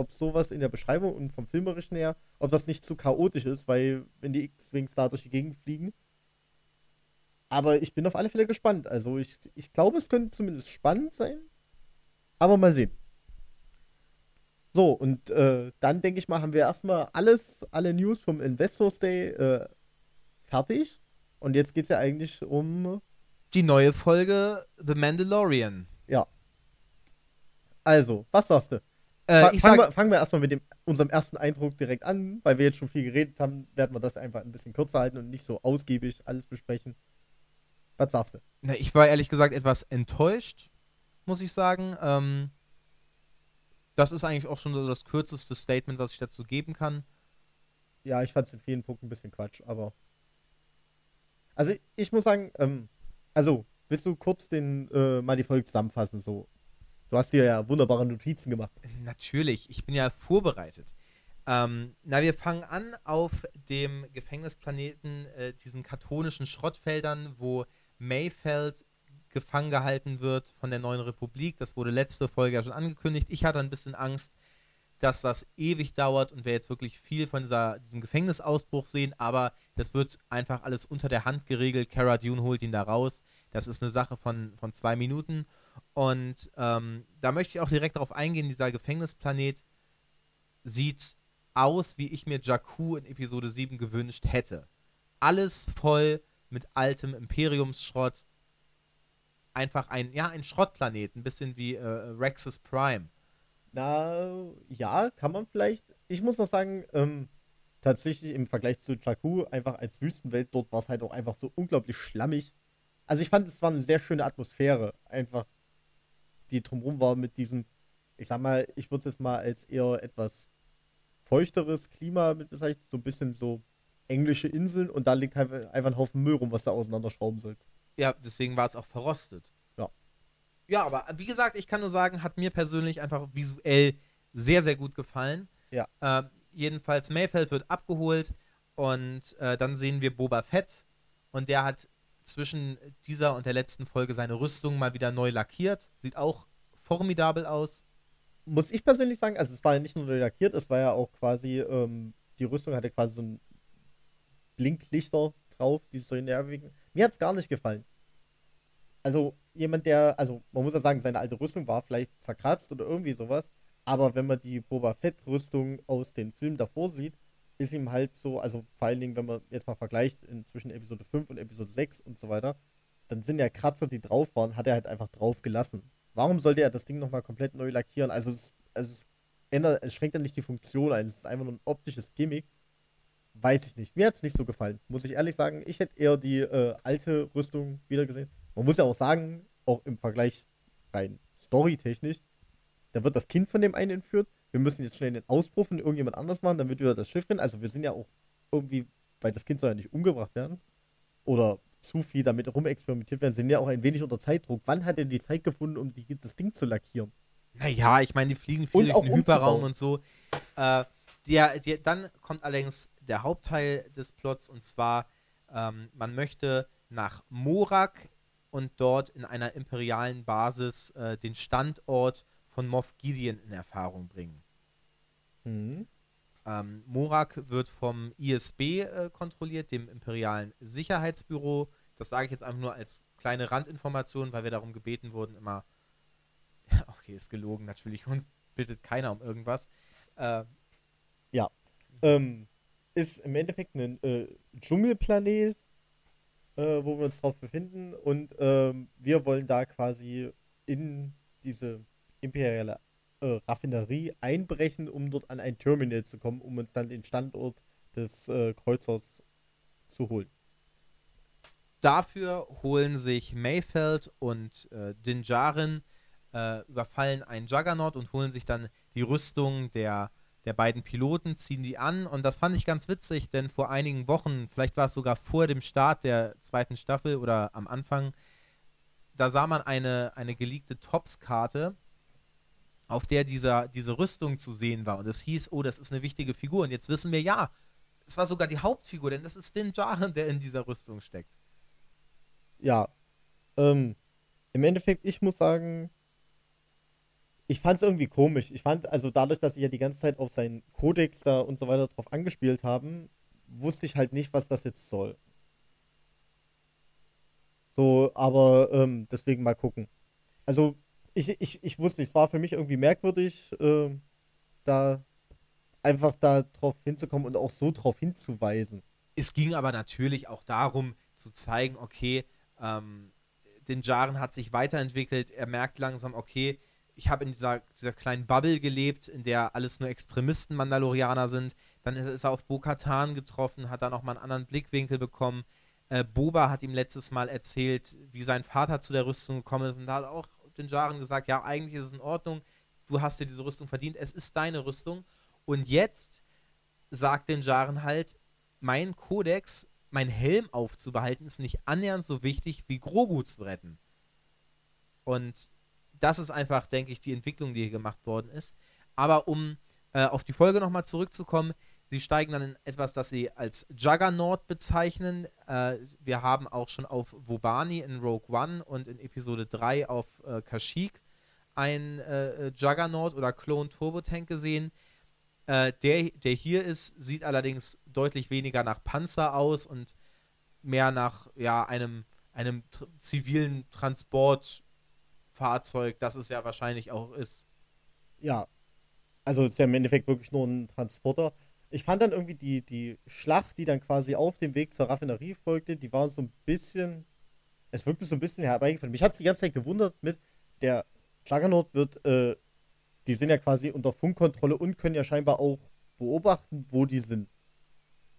ob sowas in der Beschreibung und vom Filmerischen her, ob das nicht zu chaotisch ist, weil wenn die X-Wings da durch die Gegend fliegen, aber ich bin auf alle Fälle gespannt. Also ich, ich glaube, es könnte zumindest spannend sein. Aber mal sehen. So, und äh, dann denke ich mal, haben wir erstmal alles, alle News vom Investors Day äh, fertig. Und jetzt geht es ja eigentlich um, Die neue Folge The Mandalorian. ja. Also, was sagst du? Äh, fangen, wir, fangen wir erstmal mit dem, unserem ersten Eindruck direkt an, weil wir jetzt schon viel geredet haben, werden wir das einfach ein bisschen kürzer halten und nicht so ausgiebig alles besprechen. Was sagst du? na, ich war ehrlich gesagt etwas enttäuscht, muss ich sagen. Ähm, das ist eigentlich auch schon so das kürzeste Statement, was ich dazu geben kann. ja, ich fand es in vielen Punkten ein bisschen Quatsch, aber. Also ich muss sagen, ähm, also, willst du kurz den, äh, mal die Folge zusammenfassen? So. Du hast dir ja wunderbare Notizen gemacht. Natürlich, ich bin ja vorbereitet. Ähm, na, wir fangen an auf dem Gefängnisplaneten, äh, diesen kartonischen Schrottfeldern, wo Mayfeld gefangen gehalten wird von der neuen Republik. Das wurde letzte Folge ja schon angekündigt. Ich hatte ein bisschen Angst, dass das ewig dauert und wir jetzt wirklich viel von dieser, diesem Gefängnisausbruch sehen, aber das wird einfach alles unter der Hand geregelt. Cara Dune holt ihn da raus. Das ist eine Sache von, von zwei Minuten. Und ähm, da möchte ich auch direkt darauf eingehen, dieser Gefängnisplanet sieht aus, wie ich mir Jakku in Episode 7 gewünscht hätte. Alles voll mit altem Imperiumsschrott. Einfach ein, ja, ein Schrottplanet, ein bisschen wie äh, Rexus Prime. Na, ja, kann man vielleicht. Ich muss noch sagen, ähm, tatsächlich im Vergleich zu Jakku, einfach als Wüstenwelt, dort war es halt auch einfach so unglaublich schlammig. Also ich fand, es war eine sehr schöne Atmosphäre. Einfach, die drumherum war mit diesem, ich sag mal, ich würde es jetzt mal als eher etwas feuchteres Klima mit bezeichnet, so ein bisschen so englische Inseln und da liegt halt einfach ein Haufen Müll rum, was du auseinanderschrauben sollst. Ja, deswegen war es auch verrostet. Ja, aber wie gesagt, ich kann nur sagen, hat mir persönlich einfach visuell sehr, sehr gut gefallen. Ja. Äh, jedenfalls, Mayfeld wird abgeholt und äh, dann sehen wir Boba Fett und der hat zwischen dieser und der letzten Folge seine Rüstung mal wieder neu lackiert. Sieht auch formidabel aus. Muss ich persönlich sagen, also es war ja nicht nur neu lackiert, es war ja auch quasi, ähm, die Rüstung hatte quasi so ein Blinklichter drauf, die so in der Mir hat es gar nicht gefallen also jemand, der, also man muss ja sagen, seine alte Rüstung war vielleicht zerkratzt oder irgendwie sowas, aber wenn man die Boba Fett-Rüstung aus den Filmen davor sieht, ist ihm halt so, also vor allen Dingen, wenn man jetzt mal vergleicht zwischen Episode 5 und Episode 6 und so weiter, dann sind ja Kratzer, die drauf waren, hat er halt einfach drauf gelassen. Warum sollte er das Ding nochmal komplett neu lackieren? Also es, also es ändert, es schränkt ja nicht die Funktion ein, es ist einfach nur ein optisches Gimmick. Weiß ich nicht. Mir hat es nicht so gefallen, muss ich ehrlich sagen. Ich hätte eher die äh, alte Rüstung wieder gesehen. Man muss ja auch sagen, auch im Vergleich rein storytechnisch, da wird das Kind von dem einen entführt. Wir müssen jetzt schnell den Ausbruch von irgendjemand anders machen, damit wir das Schiff finden. Also wir sind ja auch irgendwie, weil das Kind soll ja nicht umgebracht werden oder zu viel damit rumexperimentiert werden, sind ja auch ein wenig unter Zeitdruck. Wann hat er die Zeit gefunden, um die, das Ding zu lackieren? Naja, ich meine, die fliegen viel durch den Hyperraum und so. Äh, der, der, dann kommt allerdings der Hauptteil des Plots und zwar, ähm, man möchte nach Morak und dort in einer imperialen Basis äh, den Standort von Moff Gideon in Erfahrung bringen. Mhm. Ähm, Morak wird vom ISB äh, kontrolliert, dem Imperialen Sicherheitsbüro. Das sage ich jetzt einfach nur als kleine Randinformation, weil wir darum gebeten wurden, immer. okay, ist gelogen, natürlich. Uns bittet keiner um irgendwas. Äh, ja. Ähm, ist im Endeffekt ein äh, Dschungelplanet, äh, wo wir uns drauf befinden. Und ähm, wir wollen da quasi in diese imperiale äh, Raffinerie einbrechen, um dort an ein Terminal zu kommen, um uns dann den Standort des äh, Kreuzers zu holen. Dafür holen sich Mayfeld und äh, Dinjarin, äh, überfallen einen Juggernaut und holen sich dann die Rüstung der der beiden Piloten, ziehen die an und das fand ich ganz witzig, denn vor einigen Wochen, vielleicht war es sogar vor dem Start der zweiten Staffel oder am Anfang, da sah man eine, eine geleakte Tops-Karte, auf der dieser, diese Rüstung zu sehen war und es hieß, oh, das ist eine wichtige Figur und jetzt wissen wir, ja, es war sogar die Hauptfigur, denn das ist Din Djarin, der in dieser Rüstung steckt. Ja, ähm, im Endeffekt, ich muss sagen, ich fand es irgendwie komisch. Ich fand, also dadurch, dass sie ja die ganze Zeit auf seinen Kodex da und so weiter drauf angespielt haben, wusste ich halt nicht, was das jetzt soll. So, aber ähm, deswegen mal gucken. Also, ich, ich, ich wusste, es war für mich irgendwie merkwürdig, äh, da einfach da drauf hinzukommen und auch so drauf hinzuweisen. Es ging aber natürlich auch darum, zu zeigen, okay, ähm, den Jaren hat sich weiterentwickelt, er merkt langsam, okay, ich habe in dieser, dieser kleinen Bubble gelebt, in der alles nur Extremisten Mandalorianer sind. Dann ist, ist er auf Bo-Katan getroffen, hat da nochmal einen anderen Blickwinkel bekommen. Äh, Boba hat ihm letztes Mal erzählt, wie sein Vater zu der Rüstung gekommen ist. Und da hat auch den Jaren gesagt, ja, eigentlich ist es in Ordnung, du hast dir diese Rüstung verdient, es ist deine Rüstung. Und jetzt sagt den Jaren halt, mein Kodex, mein Helm aufzubehalten, ist nicht annähernd so wichtig wie Grogu zu retten. Und das ist einfach, denke ich, die Entwicklung, die hier gemacht worden ist. Aber um äh, auf die Folge nochmal zurückzukommen, sie steigen dann in etwas, das sie als Juggernaut bezeichnen. Äh, wir haben auch schon auf Wobani in Rogue One und in Episode 3 auf äh, Kashyyyk ein äh, Juggernaut oder Clone Turbo Tank gesehen. Äh, der, der hier ist, sieht allerdings deutlich weniger nach Panzer aus und mehr nach ja, einem, einem zivilen Transportfahrzeug, das es ja wahrscheinlich auch ist. Ja, also ist ja im Endeffekt wirklich nur ein Transporter. Ich fand dann irgendwie die, die Schlacht, die dann quasi auf dem Weg zur Raffinerie folgte, die war so ein bisschen, es wirkte so ein bisschen herbeigeführt. Mich hat es die ganze Zeit gewundert mit, der Juggernaut wird, äh, die sind ja quasi unter Funkkontrolle und können ja scheinbar auch beobachten, wo die sind.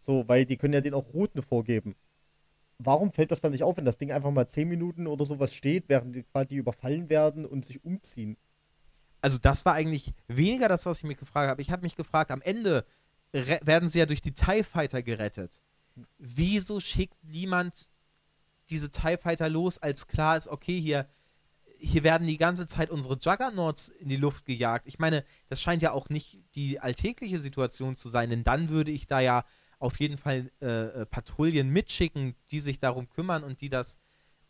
So, weil die können ja denen auch Routen vorgeben. Warum fällt das dann nicht auf, wenn das Ding einfach mal 10 Minuten oder sowas steht, während die quasi überfallen werden und sich umziehen? Also das war eigentlich weniger das, was ich mich gefragt habe. Ich habe mich gefragt, am Ende werden sie ja durch die TIE Fighter gerettet. Wieso schickt niemand diese TIE Fighter los, als klar ist, okay, hier, hier werden die ganze Zeit unsere Juggernauts in die Luft gejagt. Ich meine, das scheint ja auch nicht die alltägliche Situation zu sein, denn dann würde ich da ja auf jeden Fall äh, äh, Patrouillen mitschicken, die sich darum kümmern und die das,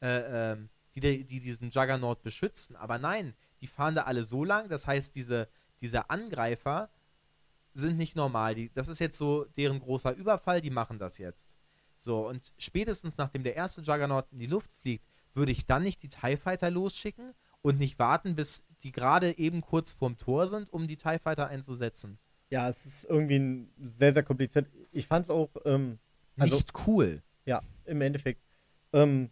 äh, äh, die, die diesen Juggernaut beschützen. Aber nein, die fahren da alle so lang, das heißt, diese, diese Angreifer sind nicht normal. Die, das ist jetzt so deren großer Überfall, die machen das jetzt. So, und spätestens nachdem der erste Juggernaut in die Luft fliegt, würde ich dann nicht die TIE Fighter losschicken und nicht warten, bis die gerade eben kurz vorm Tor sind, um die TIE Fighter einzusetzen. Ja, es ist irgendwie sehr, sehr kompliziert. Ich fand es auch. Ähm, also, nicht cool. Ja, im Endeffekt. Ähm,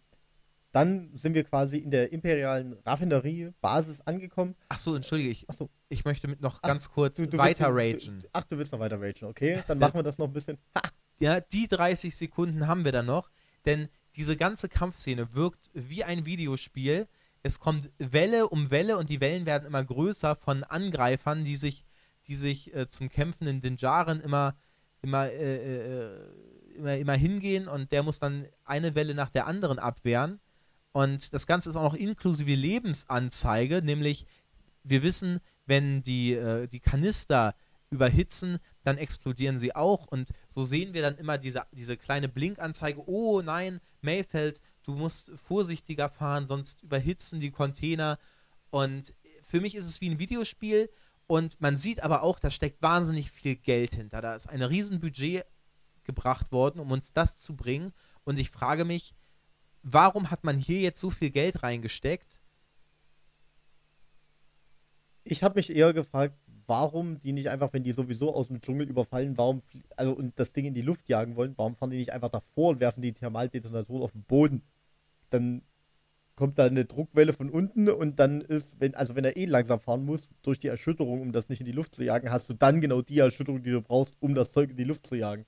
dann sind wir quasi in der imperialen Raffinerie-Basis angekommen. Ach so, entschuldige, ich, so. ich möchte mit noch ach, ganz kurz du, du weiter ragen. ach, du willst noch weiter ragen, okay? Dann machen wir das noch ein bisschen. Ha. Ja, die 30 Sekunden haben wir dann noch, denn diese ganze Kampfszene wirkt wie ein Videospiel. Es kommt Welle um Welle und die Wellen werden immer größer von Angreifern, die sich, die sich äh, zum Kämpfen in den Jaren immer, immer, äh, äh, immer, immer hingehen und der muss dann eine Welle nach der anderen abwehren. Und das Ganze ist auch noch inklusive Lebensanzeige, nämlich wir wissen, wenn die, äh, die Kanister überhitzen, dann explodieren sie auch. Und so sehen wir dann immer diese, diese kleine Blinkanzeige, oh nein, Mayfeld, du musst vorsichtiger fahren, sonst überhitzen die Container. Und für mich ist es wie ein Videospiel und man sieht aber auch, da steckt wahnsinnig viel Geld hinter. Da ist ein Riesenbudget gebracht worden, um uns das zu bringen. Und ich frage mich, warum hat man hier jetzt so viel Geld reingesteckt? Ich habe mich eher gefragt, warum die nicht einfach, wenn die sowieso aus dem Dschungel überfallen, warum, also und das Ding in die Luft jagen wollen, warum fahren die nicht einfach davor und werfen die Thermaldetonatoren auf den Boden? Dann kommt da eine Druckwelle von unten und dann ist, wenn, also wenn er eh langsam fahren muss, durch die Erschütterung, um das nicht in die Luft zu jagen, hast du dann genau die Erschütterung, die du brauchst, um das Zeug in die Luft zu jagen.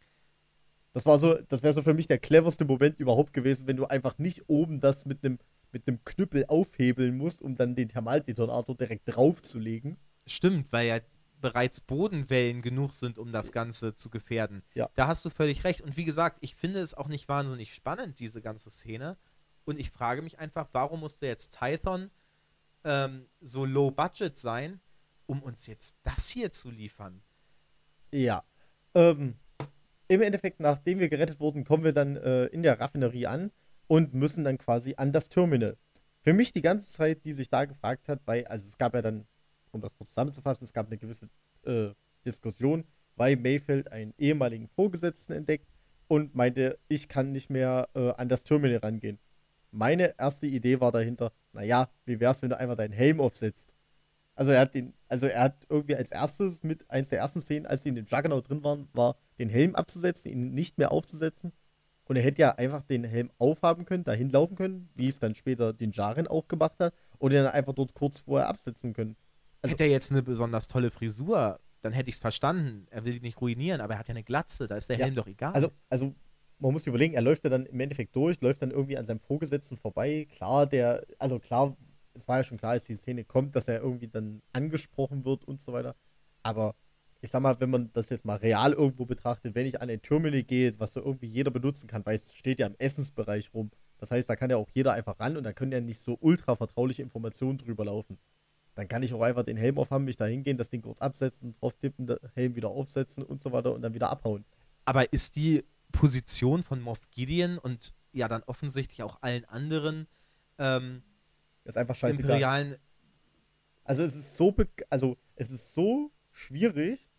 Das war so, das wäre so für mich der cleverste Moment überhaupt gewesen, wenn du einfach nicht oben das mit einem mit einem Knüppel aufhebeln musst, um dann den Thermaldetonator direkt draufzulegen. Stimmt, weil ja bereits Bodenwellen genug sind, um das Ganze zu gefährden. Ja. Da hast du völlig recht. Und wie gesagt, ich finde es auch nicht wahnsinnig spannend, diese ganze Szene. Und ich frage mich einfach, warum musste jetzt Tython ähm, so low budget sein, um uns jetzt das hier zu liefern? Ja. Ähm, im Endeffekt, nachdem wir gerettet wurden, kommen wir dann äh, in der Raffinerie an und müssen dann quasi an das Terminal. Für mich die ganze Zeit, die sich da gefragt hat, weil, also es gab ja dann, um das kurz zusammenzufassen, es gab eine gewisse äh, Diskussion, weil Mayfield einen ehemaligen Vorgesetzten entdeckt und meinte, ich kann nicht mehr äh, an das Terminal rangehen. Meine erste Idee war dahinter, naja, wie wär's, wenn du einfach deinen Helm aufsetzt? Also er hat den, also er hat irgendwie als erstes mit eins der ersten Szenen, als sie in dem Juggernaut drin waren, war den Helm abzusetzen, ihn nicht mehr aufzusetzen. Und er hätte ja einfach den Helm aufhaben können, dahin laufen können, wie es dann später den Jaren auch gemacht hat, und dann einfach dort kurz vorher absetzen können. Also, hätte er jetzt eine besonders tolle Frisur, dann hätte ich es verstanden. Er will die nicht ruinieren, aber er hat ja eine Glatze, da ist der ja, Helm doch egal. Also, also man muss sich überlegen, er läuft ja dann im Endeffekt durch, läuft dann irgendwie an seinem Vorgesetzten vorbei. Klar, der, also klar es war ja schon klar, als die Szene kommt, dass er irgendwie dann angesprochen wird und so weiter. Aber ich sag mal, wenn man das jetzt mal real irgendwo betrachtet, wenn ich an ein Terminal gehe, was so irgendwie jeder benutzen kann, weil es steht ja im Essensbereich rum. Das heißt, da kann ja auch jeder einfach ran und da können ja nicht so ultra vertrauliche Informationen drüber laufen. Dann kann ich auch einfach den Helm aufhaben, mich da hingehen, das Ding kurz absetzen, drauf tippen, den Helm wieder aufsetzen und so weiter und dann wieder abhauen. Aber ist die Position von Moff Gideon und ja dann offensichtlich auch allen anderen ähm, ist einfach scheißegal. imperialen Also es ist so, also es ist so schwierig,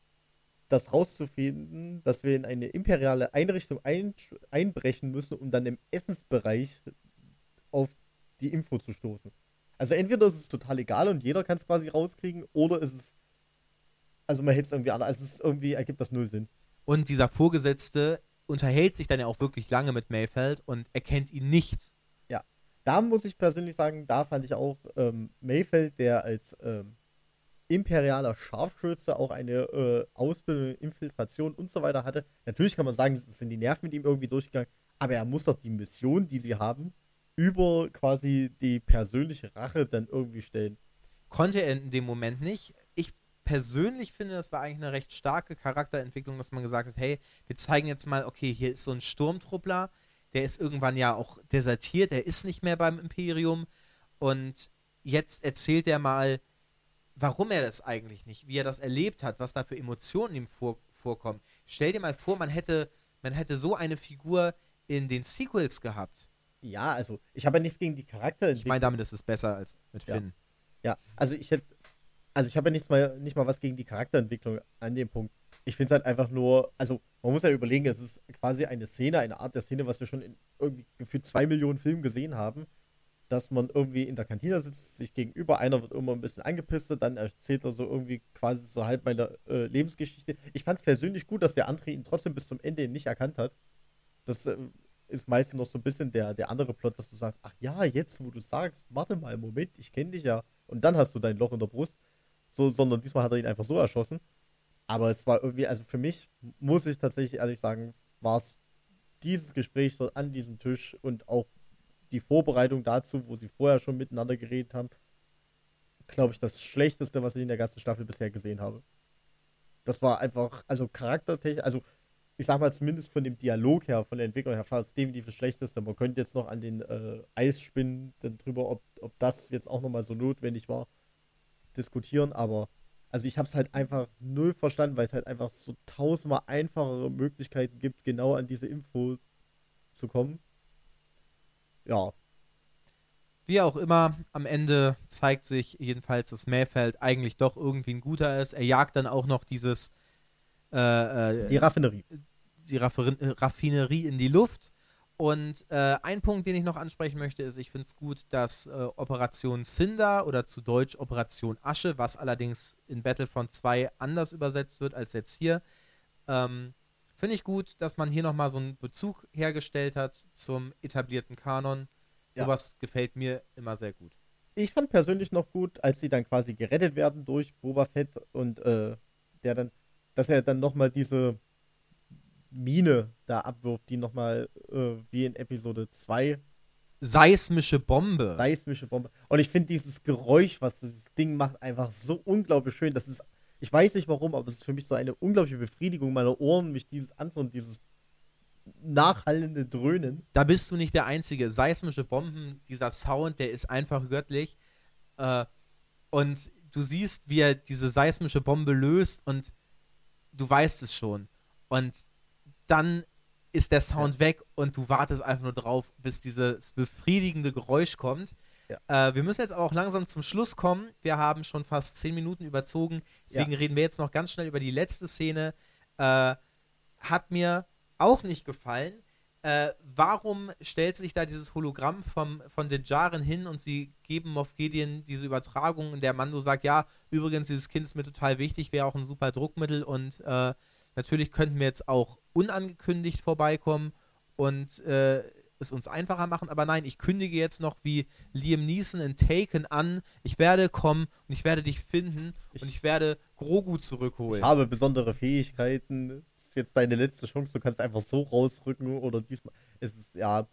das rauszufinden, dass wir in eine imperiale Einrichtung ein einbrechen müssen, um dann im Essensbereich auf die Info zu stoßen. Also entweder ist es total egal und jeder kann es quasi rauskriegen, oder ist es also man hält es irgendwie an, also es ist irgendwie ergibt das null Sinn. Und dieser Vorgesetzte unterhält sich dann ja auch wirklich lange mit Mayfeld und erkennt ihn nicht. Ja, da muss ich persönlich sagen, da fand ich auch ähm, Mayfeld, der als ähm, imperialer Scharfschütze auch eine äh, Ausbildung, Infiltration und so weiter hatte. Natürlich kann man sagen, es sind die Nerven mit ihm irgendwie durchgegangen, aber er muss doch die Mission, die sie haben, über quasi die persönliche Rache dann irgendwie stellen. Konnte er in dem Moment nicht. Ich persönlich finde, das war eigentlich eine recht starke Charakterentwicklung, dass man gesagt hat, hey, wir zeigen jetzt mal, okay, hier ist so ein Sturmtruppler, der ist irgendwann ja auch desertiert, er ist nicht mehr beim Imperium und jetzt erzählt er mal, warum er das eigentlich nicht, wie er das erlebt hat, was da für Emotionen ihm vor, vorkommen. Stell dir mal vor, man hätte, man hätte so eine Figur in den Sequels gehabt. Ja, also ich habe ja nichts gegen die Charakterentwicklung. Ich meine, damit ist es besser als mit Ja. Finn. Ja, also ich hätte, also ich habe ja nichts mal, nicht mal was gegen die Charakterentwicklung an dem Punkt. Ich finde es halt einfach nur, also man muss ja überlegen, es ist quasi eine Szene, eine Art der Szene, was wir schon in irgendwie gefühlt zwei Millionen Filmen gesehen haben, dass man irgendwie in der Kantine sitzt, sich gegenüber, einer wird immer ein bisschen angepisst, dann erzählt er so irgendwie quasi so halb meine äh, Lebensgeschichte. Ich fand es persönlich gut, dass der andere ihn trotzdem bis zum Ende nicht erkannt hat. Das äh, ist meistens noch so ein bisschen der, der andere Plot, dass du sagst, ach ja, jetzt, wo du sagst, warte mal, Moment, ich kenne dich ja. Und dann hast du dein Loch in der Brust. So, sondern diesmal hat er ihn einfach so erschossen. Aber es war irgendwie, also für mich, muss ich tatsächlich ehrlich sagen, war es dieses Gespräch so an diesem Tisch und auch die Vorbereitung dazu, wo sie vorher schon miteinander geredet haben, glaube ich, das Schlechteste, was ich in der ganzen Staffel bisher gesehen habe. Das war einfach, also charaktertechnisch, also ich sag mal zumindest von dem Dialog her, von der Entwicklung her, war es definitiv das Schlechteste. Man könnte jetzt noch an den äh, Eisspinnen dann drüber, ob, ob das jetzt auch nochmal so notwendig war, diskutieren, aber also ich habe es halt einfach null verstanden, weil es halt einfach so tausendmal einfachere Möglichkeiten gibt, genau an diese Info zu kommen. Ja, Wie auch immer, am Ende zeigt sich jedenfalls, dass Mayfeld eigentlich doch irgendwie ein guter ist. Er jagt dann auch noch dieses äh, die äh, Raffinerie. die Raffer- äh, Raffinerie in die Luft. Und äh, ein Punkt, den ich noch ansprechen möchte, ist, ich finde es gut, dass äh, Operation Cinder oder zu Deutsch Operation Asche, was allerdings in Battlefront 2 anders übersetzt wird als jetzt hier, ähm, finde ich gut, dass man hier nochmal so einen Bezug hergestellt hat zum etablierten Kanon. Ja. Sowas gefällt mir immer sehr gut. Ich fand persönlich noch gut, als sie dann quasi gerettet werden durch Boba Fett und äh, der dann, dass er dann nochmal diese Mine da abwirft, die nochmal äh, wie in Episode 2 Seismische Bombe. seismische Bombe. Und ich finde dieses Geräusch, was dieses Ding macht, einfach so unglaublich schön. Das ist, ich weiß nicht warum, aber es ist für mich so eine unglaubliche Befriedigung meiner Ohren, mich dieses anzuhören, dieses nachhallende Dröhnen. da bist du nicht der Einzige. Seismische Bomben, dieser Sound, der ist einfach göttlich. Äh, und du siehst, wie er diese seismische Bombe löst und du weißt es schon. Und dann ist der Sound weg und du wartest einfach nur drauf, bis dieses befriedigende Geräusch kommt. Äh, wir müssen jetzt auch langsam zum Schluss kommen. Wir haben schon fast zehn Minuten überzogen. Deswegen Ja. reden wir jetzt noch ganz schnell über die letzte Szene. Äh, hat mir auch nicht gefallen. Äh, warum stellt sich da dieses Hologramm vom, von den Jaren hin und sie geben Moff Gideon diese Übertragung und der Mando sagt, ja, übrigens, dieses Kind ist mir total wichtig, wäre auch ein super Druckmittel und äh, natürlich könnten wir jetzt auch unangekündigt vorbeikommen und äh, es uns einfacher machen, aber nein, ich kündige jetzt noch wie Liam Neeson in Taken an, ich werde kommen und ich werde dich finden Ich- und ich werde Grogu zurückholen. Ich habe besondere Fähigkeiten. Das ist jetzt deine letzte Chance. Du kannst einfach so rausrücken oder diesmal. Es ist, ja.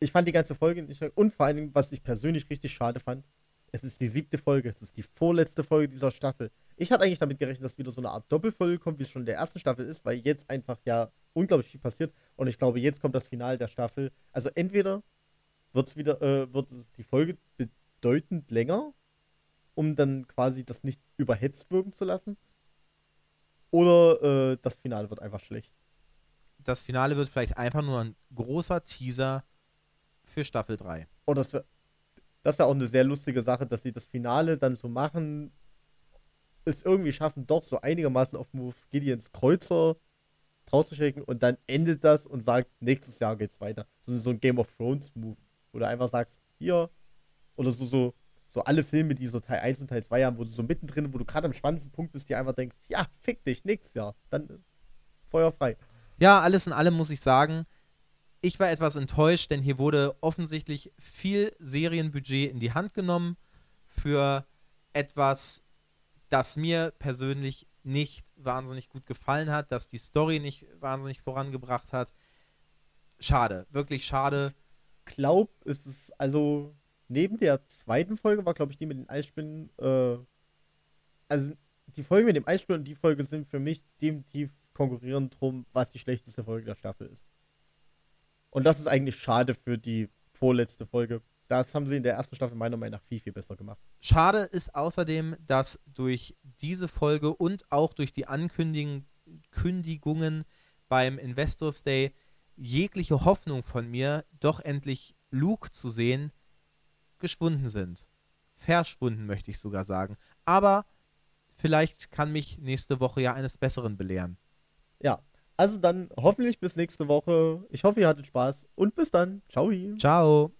Ich fand die ganze Folge nicht. Und vor allen Dingen, was ich persönlich richtig schade fand, es ist die siebte Folge. Es ist die vorletzte Folge dieser Staffel. Ich hatte eigentlich damit gerechnet, dass wieder so eine Art Doppelfolge kommt, wie es schon in der ersten Staffel ist, weil jetzt einfach ja unglaublich viel passiert. Und ich glaube, jetzt kommt das Finale der Staffel. Also entweder wird's wieder, äh, wird es die Folge bedeutend länger, um dann quasi das nicht überhetzt wirken zu lassen. Oder äh, das Finale wird einfach schlecht. Das Finale wird vielleicht einfach nur ein großer Teaser für Staffel 3. Und das wäre das wär auch eine sehr lustige Sache, dass sie das Finale dann so machen, es irgendwie schaffen, doch so einigermaßen auf Move Gideons Kreuzer rauszuschicken und dann endet das und sagt, nächstes Jahr geht's weiter. So, so ein Game of Thrones Move, du einfach sagst, hier, oder so, so, so alle Filme, die so Teil 1 und Teil 2 haben, wo du so mittendrin, wo du gerade am spannendsten Punkt bist, dir einfach denkst, ja, fick dich, nächstes Jahr. Dann feuerfrei. Ja, alles in allem muss ich sagen, ich war etwas enttäuscht, denn hier wurde offensichtlich viel Serienbudget in die Hand genommen für etwas, das mir persönlich nicht wahnsinnig gut gefallen hat, dass die Story nicht wahnsinnig vorangebracht hat. Schade, wirklich schade. Ich glaube, es ist also neben der zweiten Folge war, glaube ich, die mit den Eisspinnen. Äh, also die Folge mit dem Eisspinnen und die Folge sind für mich definitiv konkurrierend drum, was die schlechteste Folge der Staffel ist. Und das ist eigentlich schade für die vorletzte Folge. Das haben sie in der ersten Staffel meiner Meinung nach viel, viel besser gemacht. Schade ist außerdem, dass durch diese Folge und auch durch die Ankündigungen beim Investors Day jegliche Hoffnung von mir, doch endlich Luke zu sehen, geschwunden sind. Verschwunden, möchte ich sogar sagen. Aber vielleicht kann mich nächste Woche ja eines Besseren belehren. Ja, also dann hoffentlich bis nächste Woche. Ich hoffe, ihr hattet Spaß und bis dann. Ciao. Ciao.